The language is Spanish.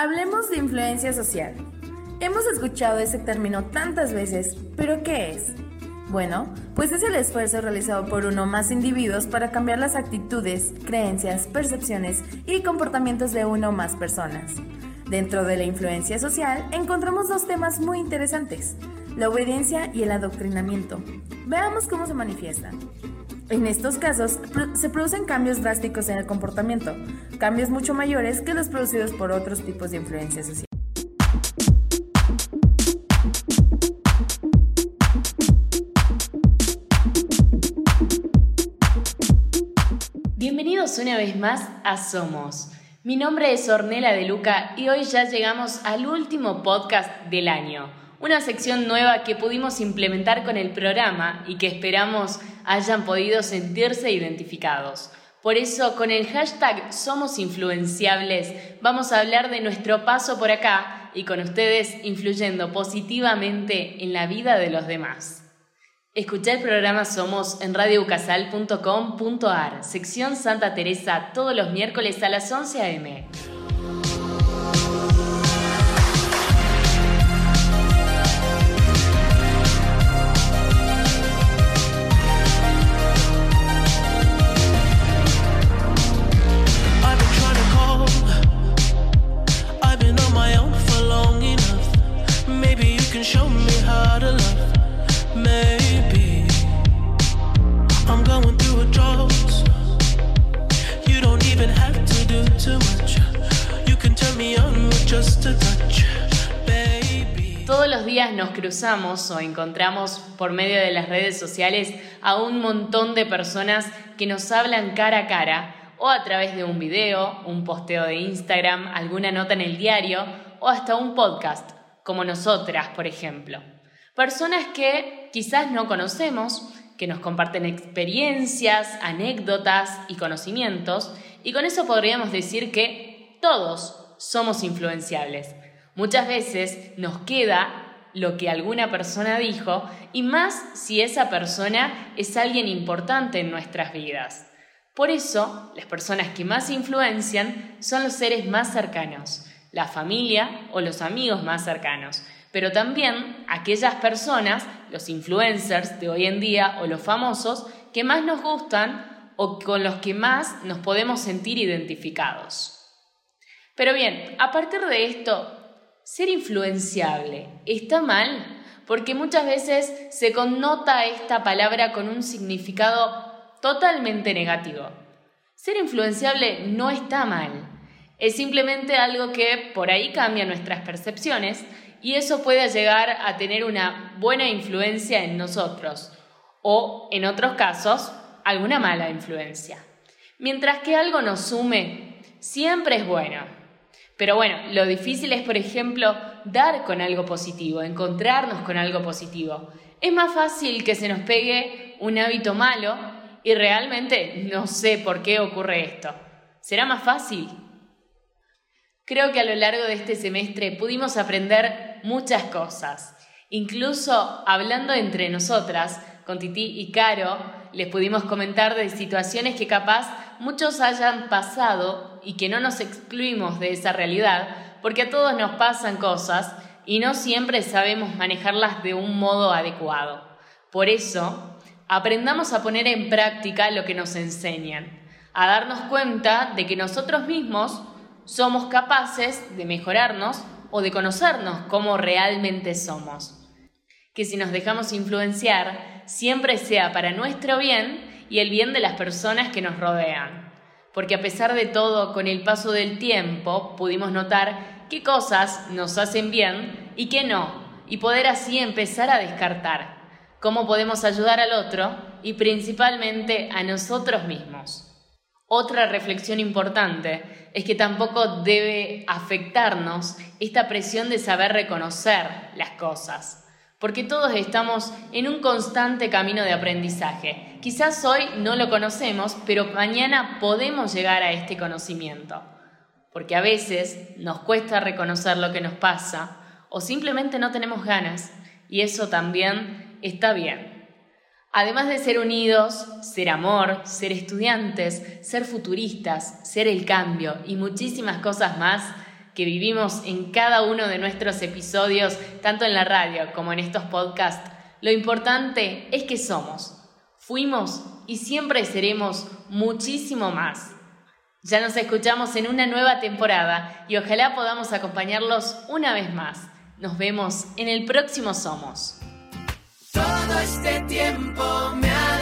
Hablemos de influencia social. Hemos escuchado ese término tantas veces, pero ¿qué es? Bueno, pues es el esfuerzo realizado por uno más individuos para cambiar las actitudes, creencias, percepciones y comportamientos de uno o más personas. Dentro de la influencia social encontramos dos temas muy interesantes, la obediencia y el adoctrinamiento. Veamos cómo se manifiestan. En estos casos se producen cambios drásticos en el comportamiento, cambios mucho mayores que los producidos por otros tipos de influencia social. Bienvenidos una vez más a Somos. Mi nombre es Ornela de Luca y hoy ya llegamos al último podcast del año una sección nueva que pudimos implementar con el programa y que esperamos hayan podido sentirse identificados. Por eso, con el hashtag Somos Influenciables, vamos a hablar de nuestro paso por acá y con ustedes influyendo positivamente en la vida de los demás. Escucha el programa Somos en radioucasal.com.ar, sección Santa Teresa, todos los miércoles a las 11 a.m. días nos cruzamos o encontramos por medio de las redes sociales a un montón de personas que nos hablan cara a cara o a través de un video, un posteo de Instagram, alguna nota en el diario o hasta un podcast, como nosotras, por ejemplo. Personas que quizás no conocemos, que nos comparten experiencias, anécdotas y conocimientos, y con eso podríamos decir que todos somos influenciables. Muchas veces nos queda lo que alguna persona dijo y más si esa persona es alguien importante en nuestras vidas. Por eso, las personas que más influencian son los seres más cercanos, la familia o los amigos más cercanos pero también aquellas personas, los influencers de hoy en día o los famosos, que más nos gustan o con los que más nos podemos sentir identificados. Pero bien, a partir de esto, ser influenciable está mal porque muchas veces se connota esta palabra con un significado totalmente negativo. Ser influenciable no está mal, es simplemente algo que por ahí cambia nuestras percepciones y eso puede llegar a tener una buena influencia en nosotros o, en otros casos, alguna mala influencia. Mientras que algo nos sume, siempre es bueno. Pero bueno, lo difícil es, por ejemplo, dar con algo positivo, encontrarnos con algo positivo. Es más fácil que se nos pegue un hábito malo y realmente no sé por qué ocurre esto. ¿Será más fácil? Creo que a lo largo de este semestre pudimos aprender muchas cosas. Incluso hablando entre nosotras, con Titi y Caro, les pudimos comentar de situaciones que capaz muchos hayan pasado y que no nos excluimos de esa realidad, porque a todos nos pasan cosas y no siempre sabemos manejarlas de un modo adecuado. Por eso, aprendamos a poner en práctica lo que nos enseñan, a darnos cuenta de que nosotros mismos somos capaces de mejorarnos o de conocernos como realmente somos. Que si nos dejamos influenciar, siempre sea para nuestro bien y el bien de las personas que nos rodean. Porque a pesar de todo, con el paso del tiempo pudimos notar qué cosas nos hacen bien y qué no, y poder así empezar a descartar cómo podemos ayudar al otro y principalmente a nosotros mismos. Otra reflexión importante es que tampoco debe afectarnos esta presión de saber reconocer las cosas, porque todos estamos en un constante camino de aprendizaje. Quizás hoy no lo conocemos, pero mañana podemos llegar a este conocimiento, porque a veces nos cuesta reconocer lo que nos pasa o simplemente no tenemos ganas, y eso también está bien. Además de ser unidos, ser amor, ser estudiantes, ser futuristas, ser el cambio y muchísimas cosas más que vivimos en cada uno de nuestros episodios, tanto en la radio como en estos podcasts, lo importante es que somos, fuimos y siempre seremos muchísimo más. Ya nos escuchamos en una nueva temporada y ojalá podamos acompañarlos una vez más. Nos vemos en el próximo Somos. Todo este tiempo me ha